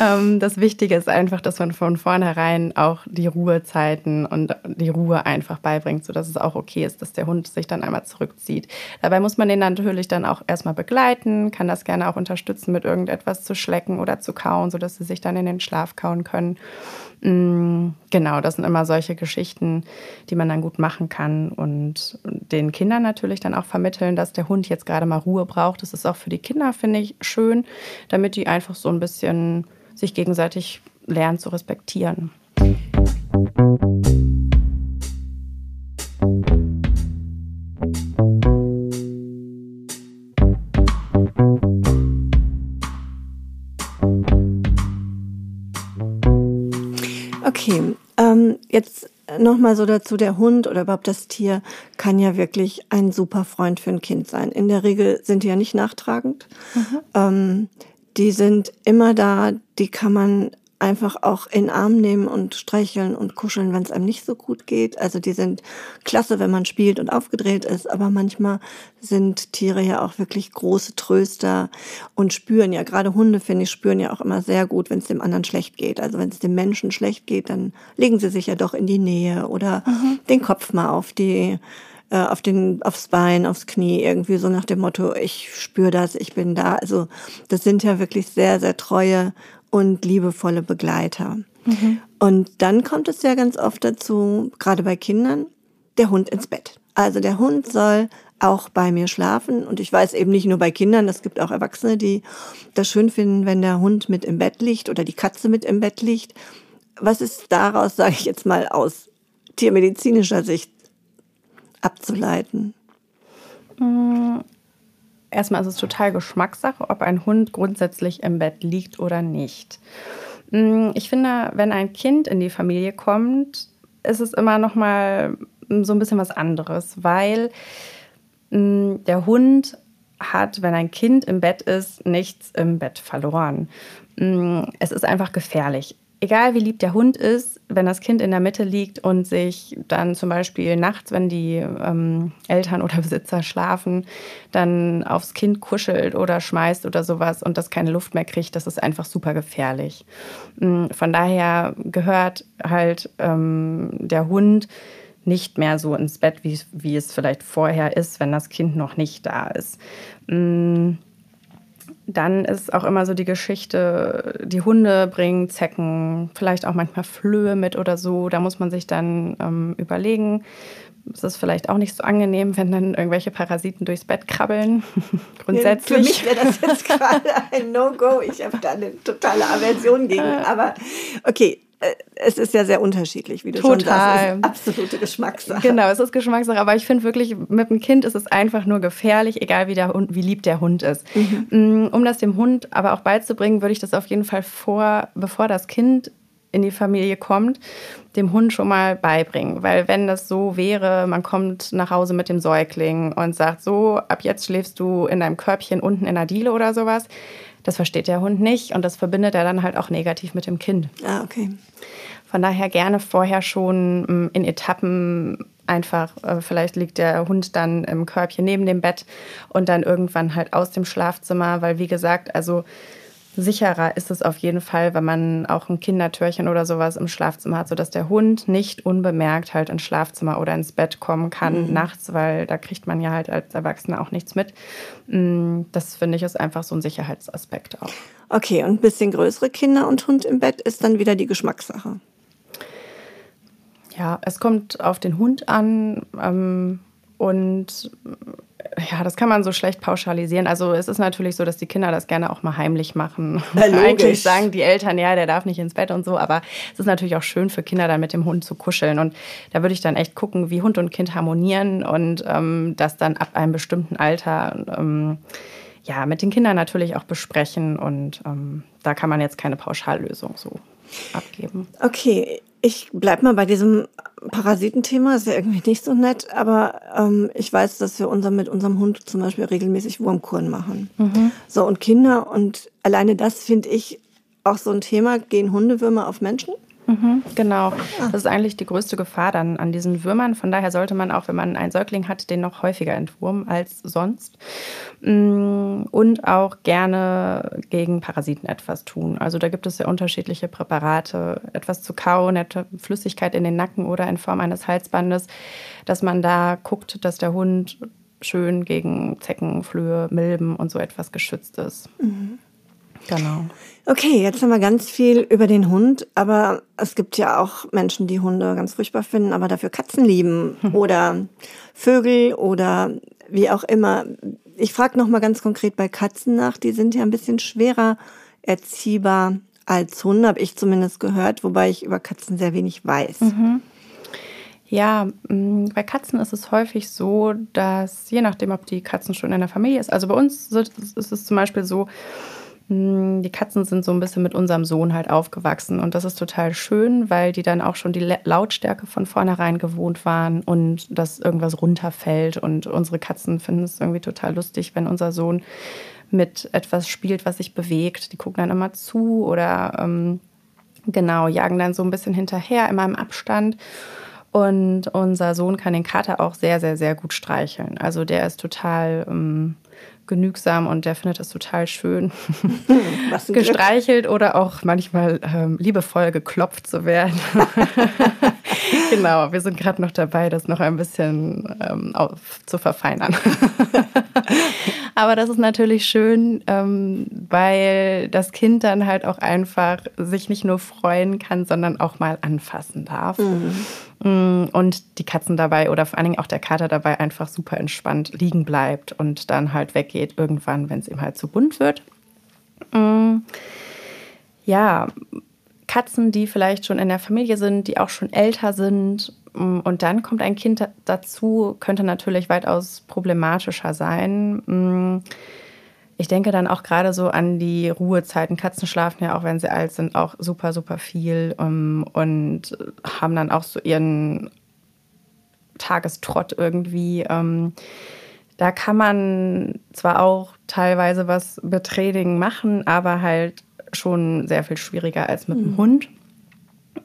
ähm, das Wichtige ist einfach, dass man von vornherein auch die Ruhezeiten und die Ruhe einfach beibringt, sodass es auch okay ist, dass der Hund sich dann einmal zurückzieht. Dabei muss man den natürlich dann auch erstmal begleiten, kann das gerne auch unterstützen, mit irgendetwas zu schlecken oder zu kauen, sodass sie sich dann in den Schlaf kauen können. Mm, genau, das sind immer solche Geschichten, die man dann gut machen kann und den Kindern natürlich dann auch vermitteln, dass der Hund jetzt gerade mal Ruhe braucht. Das ist auch für die Kinder, finde ich, schön, damit die einfach so ein bisschen sich gegenseitig lernen zu respektieren. Nochmal so dazu, der Hund oder überhaupt das Tier kann ja wirklich ein super Freund für ein Kind sein. In der Regel sind die ja nicht nachtragend. Mhm. Ähm, die sind immer da, die kann man einfach auch in den Arm nehmen und streicheln und kuscheln, wenn es einem nicht so gut geht. Also die sind klasse, wenn man spielt und aufgedreht ist, aber manchmal sind Tiere ja auch wirklich große Tröster und spüren ja, gerade Hunde, finde ich, spüren ja auch immer sehr gut, wenn es dem anderen schlecht geht. Also wenn es dem Menschen schlecht geht, dann legen sie sich ja doch in die Nähe oder mhm. den Kopf mal auf die äh, auf den, aufs Bein, aufs Knie, irgendwie so nach dem Motto, ich spüre das, ich bin da. Also das sind ja wirklich sehr, sehr treue und liebevolle Begleiter. Mhm. Und dann kommt es ja ganz oft dazu, gerade bei Kindern, der Hund ins Bett. Also der Hund soll auch bei mir schlafen. Und ich weiß eben nicht nur bei Kindern, es gibt auch Erwachsene, die das schön finden, wenn der Hund mit im Bett liegt oder die Katze mit im Bett liegt. Was ist daraus, sage ich jetzt mal, aus tiermedizinischer Sicht abzuleiten? Mm, erstmal ist es total Geschmackssache, ob ein Hund grundsätzlich im Bett liegt oder nicht. Mm, ich finde, wenn ein Kind in die Familie kommt, ist es immer noch mal so ein bisschen was anderes, weil mm, der Hund hat, wenn ein Kind im Bett ist, nichts im Bett verloren. Mm, es ist einfach gefährlich egal wie lieb der Hund ist, wenn das Kind in der Mitte liegt und sich dann zum Beispiel nachts, wenn die ähm, Eltern oder Besitzer schlafen, dann aufs Kind kuschelt oder schmeißt oder sowas und das keine Luft mehr kriegt, das ist einfach super gefährlich. Mm, von daher gehört halt ähm, der Hund nicht mehr so ins Bett, wie, wie es vielleicht vorher ist, wenn das Kind noch nicht da ist. Mm, dann ist auch immer so die Geschichte, die Hunde bringen Zecken, vielleicht auch manchmal Flöhe mit oder so. Da muss man sich dann ähm, überlegen, es ist vielleicht auch nicht so angenehm, wenn dann irgendwelche Parasiten durchs Bett krabbeln. Grundsätzlich. Für mich wäre das jetzt gerade ein No-Go. Ich habe da eine totale Aversion gegen. Aber okay, es ist ja sehr unterschiedlich, wie du Total. schon sagst. Absolute Geschmackssache. Genau, es ist Geschmackssache. Aber ich finde wirklich, mit dem Kind ist es einfach nur gefährlich, egal wie, der Hund, wie lieb der Hund ist. Mhm. Mm, um das dem Hund aber auch beizubringen, würde ich das auf jeden Fall vor, bevor das Kind in die Familie kommt, dem Hund schon mal beibringen. Weil wenn das so wäre, man kommt nach Hause mit dem Säugling und sagt, so, ab jetzt schläfst du in deinem Körbchen unten in der Diele oder sowas, das versteht der Hund nicht und das verbindet er dann halt auch negativ mit dem Kind. Ah, okay. Von daher gerne vorher schon mm, in Etappen einfach, äh, vielleicht liegt der Hund dann im Körbchen neben dem Bett und dann irgendwann halt aus dem Schlafzimmer, weil wie gesagt, also sicherer ist es auf jeden Fall, wenn man auch ein Kindertürchen oder sowas im Schlafzimmer hat, sodass der Hund nicht unbemerkt halt ins Schlafzimmer oder ins Bett kommen kann mhm. nachts, weil da kriegt man ja halt als Erwachsener auch nichts mit. Mm, das finde ich ist einfach so ein Sicherheitsaspekt auch. Okay, und ein bisschen größere Kinder und Hund im Bett ist dann wieder die Geschmackssache. Ja, es kommt auf den Hund an ähm, und ja, das kann man so schlecht pauschalisieren. Also es ist natürlich so, dass die Kinder das gerne auch mal heimlich machen. Eigentlich sagen die Eltern, ja, der darf nicht ins Bett und so, aber es ist natürlich auch schön für Kinder, dann mit dem Hund zu kuscheln. Und da würde ich dann echt gucken, wie Hund und Kind harmonieren und ähm, das dann ab einem bestimmten Alter ähm, ja, mit den Kindern natürlich auch besprechen. Und ähm, da kann man jetzt keine Pauschallösung so abgeben. Okay, ich bleibe mal bei diesem Parasitenthema, ist ja irgendwie nicht so nett, aber ähm, ich weiß, dass wir unser, mit unserem Hund zum Beispiel regelmäßig Wurmkuren machen. Mhm. So, und Kinder und alleine das finde ich auch so ein Thema, gehen Hundewürmer auf Menschen? Mhm, genau. Ah. Das ist eigentlich die größte Gefahr dann an diesen Würmern. Von daher sollte man auch, wenn man einen Säugling hat, den noch häufiger entwurmen als sonst. Mm, und auch gerne gegen Parasiten etwas tun. Also da gibt es ja unterschiedliche Präparate. Etwas zu kauen, Flüssigkeit in den Nacken oder in Form eines Halsbandes, dass man da guckt, dass der Hund schön gegen Zecken, Flöhe, Milben und so etwas geschützt ist. Mhm. Genau. Okay, jetzt haben wir ganz viel über den Hund, aber es gibt ja auch Menschen, die Hunde ganz furchtbar finden, aber dafür Katzen lieben oder Vögel oder wie auch immer. Ich frage noch mal ganz konkret bei Katzen nach. Die sind ja ein bisschen schwerer erziehbar als Hunde, habe ich zumindest gehört, wobei ich über Katzen sehr wenig weiß. Mhm. Ja, mm, bei Katzen ist es häufig so, dass je nachdem, ob die Katzen schon in der Familie ist, also bei uns ist es zum Beispiel so, die Katzen sind so ein bisschen mit unserem Sohn halt aufgewachsen und das ist total schön, weil die dann auch schon die Lautstärke von vornherein gewohnt waren und dass irgendwas runterfällt und unsere Katzen finden es irgendwie total lustig, wenn unser Sohn mit etwas spielt, was sich bewegt. Die gucken dann immer zu oder ähm, genau, jagen dann so ein bisschen hinterher, immer im Abstand. Und unser Sohn kann den Kater auch sehr, sehr, sehr gut streicheln. Also der ist total ähm, genügsam und der findet das total schön, gestreichelt oder auch manchmal ähm, liebevoll geklopft zu werden. genau, wir sind gerade noch dabei, das noch ein bisschen ähm, auf, zu verfeinern. Aber das ist natürlich schön, ähm, weil das Kind dann halt auch einfach sich nicht nur freuen kann, sondern auch mal anfassen darf. Mhm. Mm, und die Katzen dabei oder vor allen Dingen auch der Kater dabei einfach super entspannt liegen bleibt und dann halt weggeht irgendwann, wenn es ihm halt zu bunt wird. Mm, ja, Katzen, die vielleicht schon in der Familie sind, die auch schon älter sind mm, und dann kommt ein Kind dazu, könnte natürlich weitaus problematischer sein ich denke dann auch gerade so an die Ruhezeiten. Katzen schlafen ja auch, wenn sie alt sind, auch super, super viel um, ähm, und haben dann auch so ihren Tagestrott irgendwie. Ähm, da kann man zwar auch teilweise was mit Training machen, aber halt schon sehr viel schwieriger als mit mhm. dem Hund.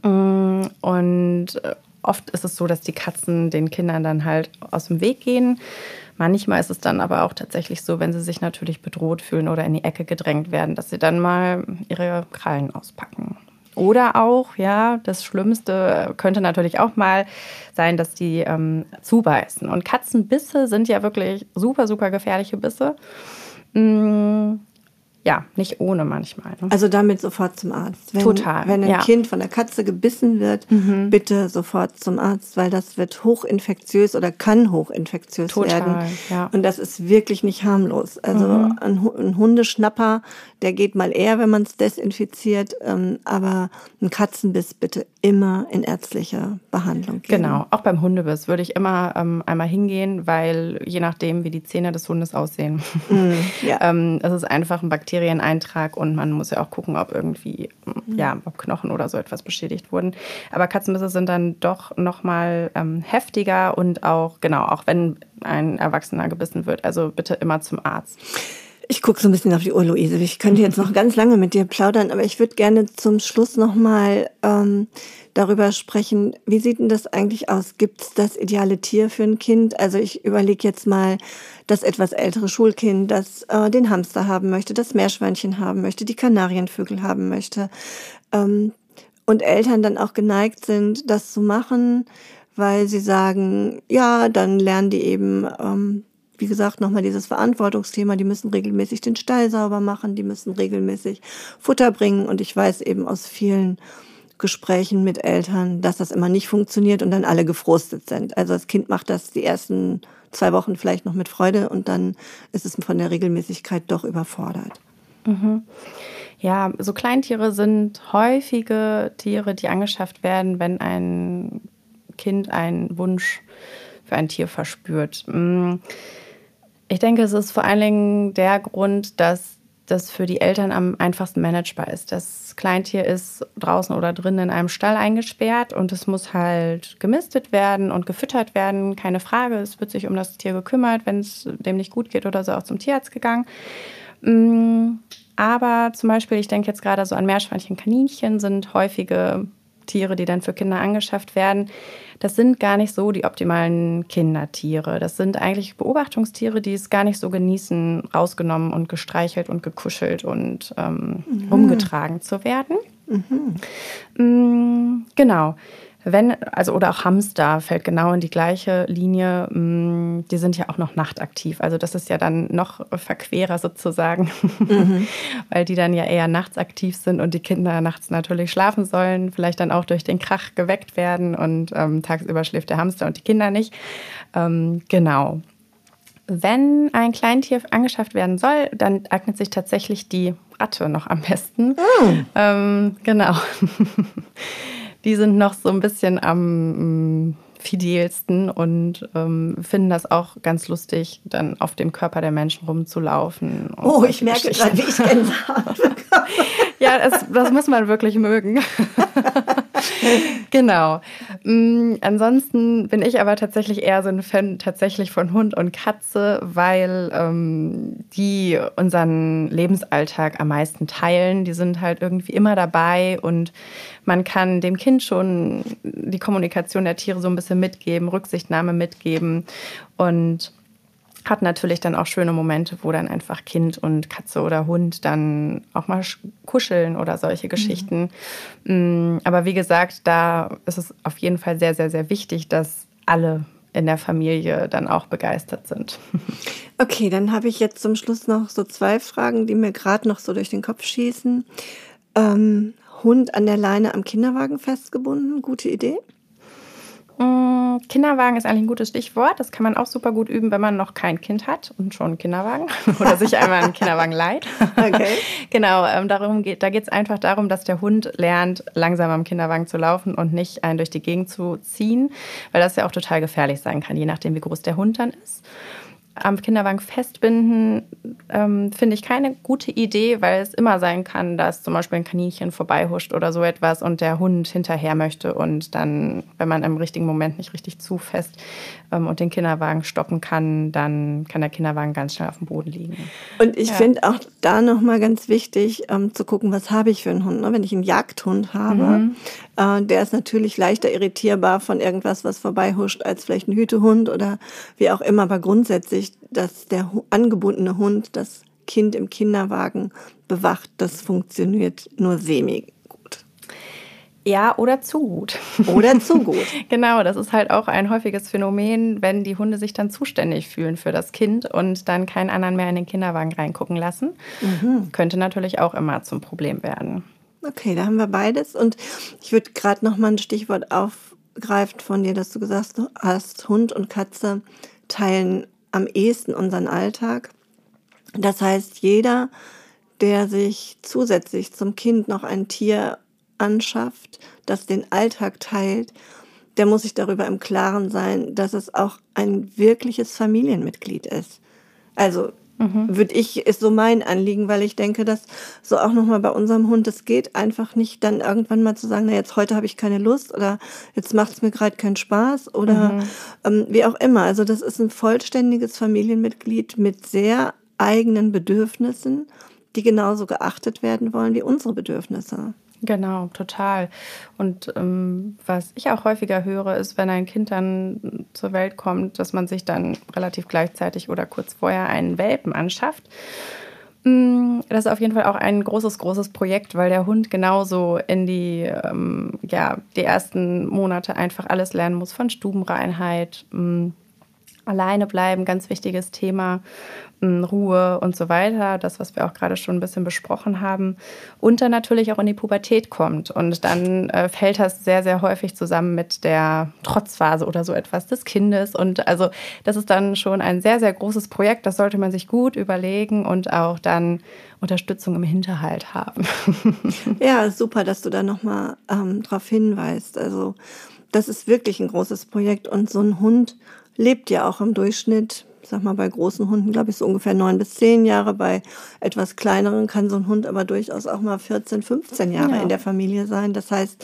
Mm, und oft ist es so, dass die Katzen den Kindern dann halt aus dem Weg gehen Manchmal ist es dann aber auch tatsächlich so, wenn sie sich natürlich bedroht fühlen oder in die Ecke gedrängt werden, dass sie dann mal ihre Krallen auspacken. Oder auch, ja, das Schlimmste könnte natürlich auch mal sein, dass die ähm, zubeißen. Und Katzenbisse sind ja wirklich super, super gefährliche Bisse. Mm, ja, nicht ohne manchmal. Ne? Also damit sofort zum Arzt. Wenn, Total, Wenn ein ja. Kind von der Katze gebissen wird, bitte sofort zum Arzt, weil das wird hochinfektiös oder kann hochinfektiös Total, werden. ja. Und das ist wirklich nicht harmlos. Also ein, Hu- ein Hundeschnapper, der geht mal eher, wenn man es desinfiziert, ähm, aber ein Katzenbiss bitte immer in ärztlicher Behandlung geben. Genau, auch beim Hundebiss würde ich immer ähm, einmal hingehen, weil je nachdem, wie die Zähne des Hundes aussehen, ja. ähm, es ist einfach ein Bakterieneintrag und man muss ja auch gucken, ob irgendwie, mm, ja, ob Knochen oder so etwas beschädigt wurden. Aber Katzenbisse sind dann doch nochmal ähm, heftiger und auch, genau, auch wenn ein Erwachsener gebissen wird, also bitte immer zum Arzt. Ich gucke so ein bisschen auf die Uhr, Luise. Ich könnte jetzt noch ganz lange mit dir plaudern, aber ich würde gerne zum Schluss nochmal ähm, darüber sprechen, wie sieht denn das eigentlich aus? Gibt es das ideale Tier für ein Kind? Also ich überlege jetzt mal das etwas ältere Schulkind, das äh, den Hamster haben möchte, das Meerschweinchen haben möchte, die Kanarienvögel haben möchte. Ähm, und Eltern dann auch geneigt sind, das zu machen, weil sie sagen, ja, dann lernen die eben, ähm, wie gesagt, nochmal dieses Verantwortungsthema, die müssen regelmäßig den Stall sauber machen, die müssen regelmäßig Futter bringen. Und ich weiß eben aus vielen Gesprächen mit Eltern, dass das immer nicht funktioniert und dann alle gefrustet sind. Also das Kind macht das die ersten zwei Wochen vielleicht noch mit Freude und dann ist es von der Regelmäßigkeit doch überfordert. Ja, so Kleintiere sind häufige Tiere, die angeschafft werden, wenn ein Kind einen Wunsch für ein Tier verspürt. Mm, Ich denke, es ist vor allen Dingen der Grund, dass das für die Eltern am einfachsten managebar ist. Das Kleintier ist draußen oder drinnen in einem Stall eingesperrt und es muss halt gemistet werden und gefüttert werden. Keine Frage, es wird sich um das Tier gekümmert, wenn es dem nicht gut geht oder so auch zum Tierarzt gegangen. Mm, Aber zum Beispiel, ich denke jetzt gerade so an Meerschweinchen, Kaninchen sind häufige Tiere, die dann für Kinder angeschafft werden. Das sind gar nicht so die optimalen Kindertiere. Das sind eigentlich Beobachtungstiere, die es gar nicht so genießen, rausgenommen und gestreichelt und gekuschelt und ähm, rumgetragen zu werden. Mm, Genau. Wenn, also oder auch Hamster fällt genau in die gleiche Linie. Mm, Die sind ja auch noch nachtaktiv. Also das ist ja dann noch verquerer sozusagen, weil die dann ja eher nachts aktiv sind und die Kinder nachts natürlich schlafen sollen, vielleicht dann auch durch den Krach geweckt werden und ähm, tagsüber schläft der Hamster und die Kinder nicht. Ähm, genau. Wenn ein Kleintier angeschafft werden soll, dann eignet sich tatsächlich die Ratte noch am besten. Ähm, genau. Die sind noch so ein bisschen am mm, fidelsten und ähm, finden das auch ganz lustig, dann auf dem Körper der Menschen rumzulaufen. Oh, ich merke gerade, wie ich Gänsehaut bekomme. Ja, das, das muss man wirklich mögen. genau. Mm, ansonsten bin ich aber tatsächlich eher so ein Fan tatsächlich von Hund und Katze, weil ähm, die unseren Lebensalltag am meisten teilen. Die sind halt irgendwie immer dabei und man kann dem Kind schon die Kommunikation der Tiere so ein bisschen mitgeben, Rücksichtnahme mitgeben und hat natürlich dann auch schöne Momente, wo dann einfach Kind und Katze oder Hund dann auch mal sch- kuscheln oder solche Geschichten. Mm, Aber wie gesagt, da ist es auf jeden Fall sehr, sehr, sehr wichtig, dass alle in der Familie dann auch begeistert sind. Okay, dann habe ich jetzt zum Schluss noch so zwei Fragen, die mir gerade noch so durch den Kopf schießen. Ähm, Hund an der Leine am Kinderwagen festgebunden, gute Idee. Mm, Kinderwagen ist eigentlich ein gutes Stichwort. Das kann man auch super gut üben, wenn man noch kein Kind hat und schon einen Kinderwagen oder sich einmal einen Kinderwagen leiht. Okay. genau, ähm, darum geht, da geht es einfach darum, dass der Hund lernt, langsam am Kinderwagen zu laufen und nicht einen durch die Gegend zu ziehen, weil das ja auch total gefährlich sein kann, je nachdem, wie groß der Hund dann ist. Am Kinderwagen festbinden ähm, finde ich keine gute Idee, weil es immer sein kann, dass zum Beispiel ein Kaninchen vorbeihuscht oder so etwas und der Hund hinterher möchte und dann, wenn man im richtigen Moment nicht richtig zufasst ähm, und den Kinderwagen stoppen kann, dann kann der Kinderwagen ganz schnell auf dem Boden liegen. Und ich Ja. finde auch da nochmal ganz wichtig ähm, zu gucken, was habe ich für einen Hund. Ne? Wenn ich einen Jagdhund habe, äh, der ist natürlich leichter irritierbar von irgendwas, was vorbeihuscht, als vielleicht ein Hütehund oder wie auch immer. Aber grundsätzlich, dass der angebundene Hund das Kind im Kinderwagen bewacht, das funktioniert nur semi gut. Ja, oder zu gut. Oder zu gut. genau, das ist halt auch ein häufiges Phänomen, wenn die Hunde sich dann zuständig fühlen für das Kind und dann keinen anderen mehr in den Kinderwagen reingucken lassen. Mhm. Könnte natürlich auch immer zum Problem werden. Okay, da haben wir beides. Und ich würde gerade noch mal ein Stichwort aufgreifen von dir, dass du gesagt hast, Hund und Katze teilen am ehesten unseren Alltag. Das heißt, jeder, der sich zusätzlich zum Kind noch ein Tier anschafft, das den Alltag teilt, der muss sich darüber im Klaren sein, dass es auch ein wirkliches Familienmitglied ist. Also mhm. würde ich, ist so mein Anliegen, weil ich denke, dass so auch nochmal bei unserem Hund, es geht einfach nicht dann irgendwann mal zu sagen, na jetzt heute habe ich keine Lust oder jetzt macht es mir gerade keinen Spaß oder mhm. ähm, wie auch immer. Also das ist ein vollständiges Familienmitglied mit sehr eigenen Bedürfnissen, die genauso geachtet werden wollen wie unsere Bedürfnisse. Genau, total. Und ähm, was ich auch häufiger höre, ist, wenn ein Kind dann zur Welt kommt, dass man sich dann relativ gleichzeitig oder kurz vorher einen Welpen anschafft. Mm, das ist auf jeden Fall auch ein großes, großes Projekt, weil der Hund genauso in die, ähm, ja, die ersten Monate einfach alles lernen muss von Stubenreinheit, ähm, alleine bleiben, ganz wichtiges Thema, Ruhe und so weiter, das, was wir auch gerade schon ein bisschen besprochen haben, und dann natürlich auch in die Pubertät kommt. Und dann äh, fällt das sehr, sehr häufig zusammen mit der Trotzphase oder so etwas des Kindes. Und also das ist dann schon ein sehr, sehr großes Projekt. Das sollte man sich gut überlegen und auch dann Unterstützung im Hinterhalt haben. ja, super, dass du da nochmal ähm, drauf hinweist. Also das ist wirklich ein großes Projekt und so ein Hund lebt ja auch im Durchschnitt, sag mal, bei großen Hunden, glaube ich, so ungefähr neun bis zehn Jahre. Bei etwas kleineren kann so ein Hund aber durchaus auch mal 14, 15 Jahre ja. in der Familie sein. Das heißt,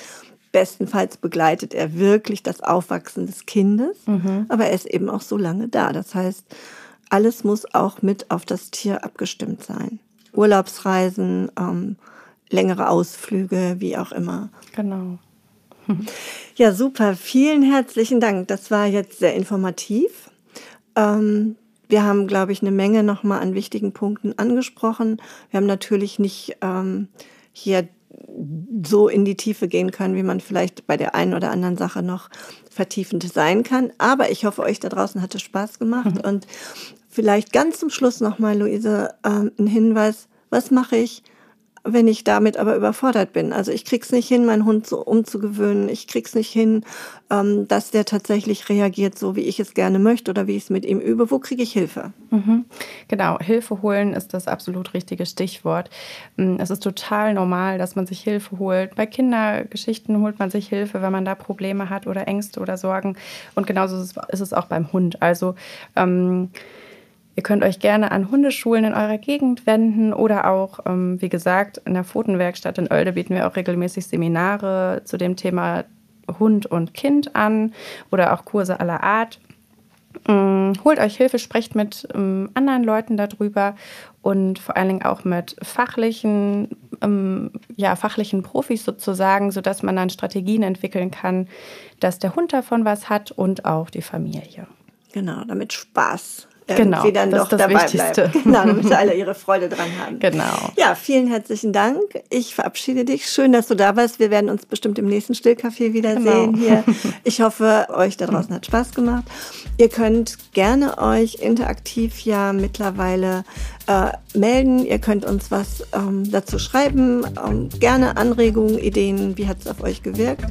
bestenfalls begleitet er wirklich das Aufwachsen des Kindes, mhm. aber er ist eben auch so lange da. Das heißt, alles muss auch mit auf das Tier abgestimmt sein. Urlaubsreisen, ähm, längere Ausflüge, wie auch immer. Genau. Ja, super. Vielen herzlichen Dank. Das war jetzt sehr informativ. Ähm, wir haben, glaube ich, eine Menge nochmal an wichtigen Punkten angesprochen. Wir haben natürlich nicht ähm, hier so in die Tiefe gehen können, wie man vielleicht bei der einen oder anderen Sache noch vertiefend sein kann. Aber ich hoffe, euch da draußen hat es Spaß gemacht. Mhm. Und vielleicht ganz zum Schluss nochmal, Luise, ähm, ein Hinweis. Was mache ich, wenn ich damit aber überfordert bin. Also ich krieg's nicht hin, meinen Hund so umzugewöhnen. Ich krieg's nicht hin, ähm, dass der tatsächlich reagiert, so wie ich es gerne möchte oder wie ich es mit ihm übe. Wo kriege ich Hilfe? Mhm. Genau, Hilfe holen ist das absolut richtige Stichwort. Mm, es ist total normal, dass man sich Hilfe holt. Bei Kindergeschichten holt man sich Hilfe, wenn man da Probleme hat oder Ängste oder Sorgen. Und genauso ist es auch beim Hund. Also ähm, Ihr könnt euch gerne an Hundeschulen in eurer Gegend wenden oder auch, ähm, wie gesagt, in der Pfotenwerkstatt in Oelde bieten wir auch regelmäßig Seminare zu dem Thema Hund und Kind an oder auch Kurse aller Art. Ähm, holt euch Hilfe, sprecht mit ähm, anderen Leuten darüber und vor allen Dingen auch mit fachlichen, ähm, ja, fachlichen Profis sozusagen, sodass man dann Strategien entwickeln kann, dass der Hund davon was hat und auch die Familie. Genau, damit Spaß genau, sie dann doch dabei Wichtigste. bleiben. Genau, damit alle ihre Freude dran haben. Genau. Ja, vielen herzlichen Dank. Ich verabschiede dich. Schön, dass du da warst. Wir werden uns bestimmt im nächsten Stillcafé wiedersehen genau. hier. Ich hoffe, euch da draußen hat Spaß gemacht. Ihr könnt gerne euch interaktiv ja mittlerweile äh, melden. Ihr könnt uns was ähm, dazu schreiben. Ähm, gerne Anregungen, Ideen, wie hat es auf euch gewirkt.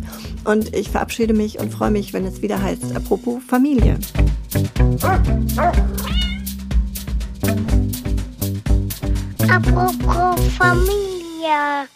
Und ich verabschiede mich und freue mich, wenn es wieder heißt, apropos Familie. Apropos Familie.